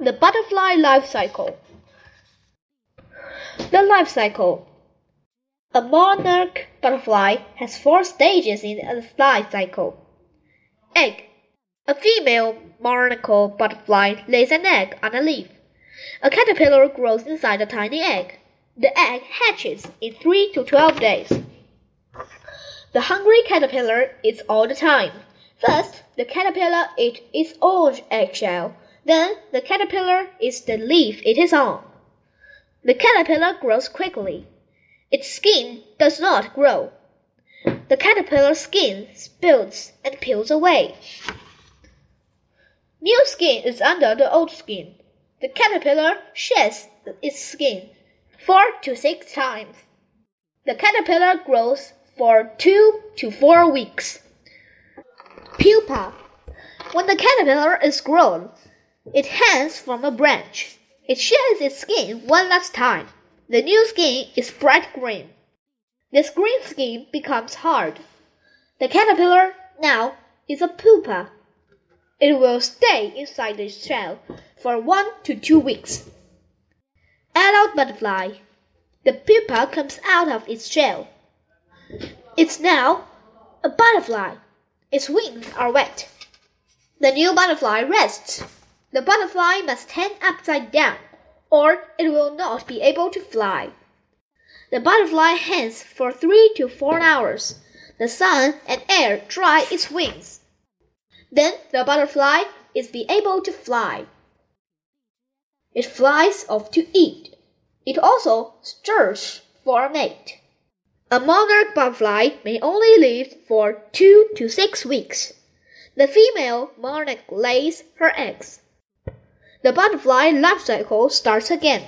The butterfly life cycle. The life cycle. A monarch butterfly has four stages in its life cycle. Egg. A female monarch butterfly lays an egg on a leaf. A caterpillar grows inside a tiny egg. The egg hatches in 3 to 12 days. The hungry caterpillar eats all the time. First, the caterpillar eats its own eggshell. Then, the caterpillar eats the leaf it is on. The caterpillar grows quickly. Its skin does not grow. The caterpillar's skin spills and peels away. New skin is under the old skin. The caterpillar sheds its skin four to six times. The caterpillar grows for two to four weeks. Pupa. When the caterpillar is grown, it hangs from a branch. It sheds its skin one last time. The new skin is bright green. This green skin becomes hard. The caterpillar now is a pupa. It will stay inside the shell for one to two weeks. Adult butterfly. The pupa comes out of its shell. It's now a butterfly. Its wings are wet. The new butterfly rests. The butterfly must stand upside down, or it will not be able to fly. The butterfly hangs for three to four hours. The sun and air dry its wings. Then the butterfly is be able to fly. It flies off to eat. It also searches for a mate. A monarch butterfly may only live for two to six weeks. The female monarch lays her eggs. The butterfly life cycle starts again.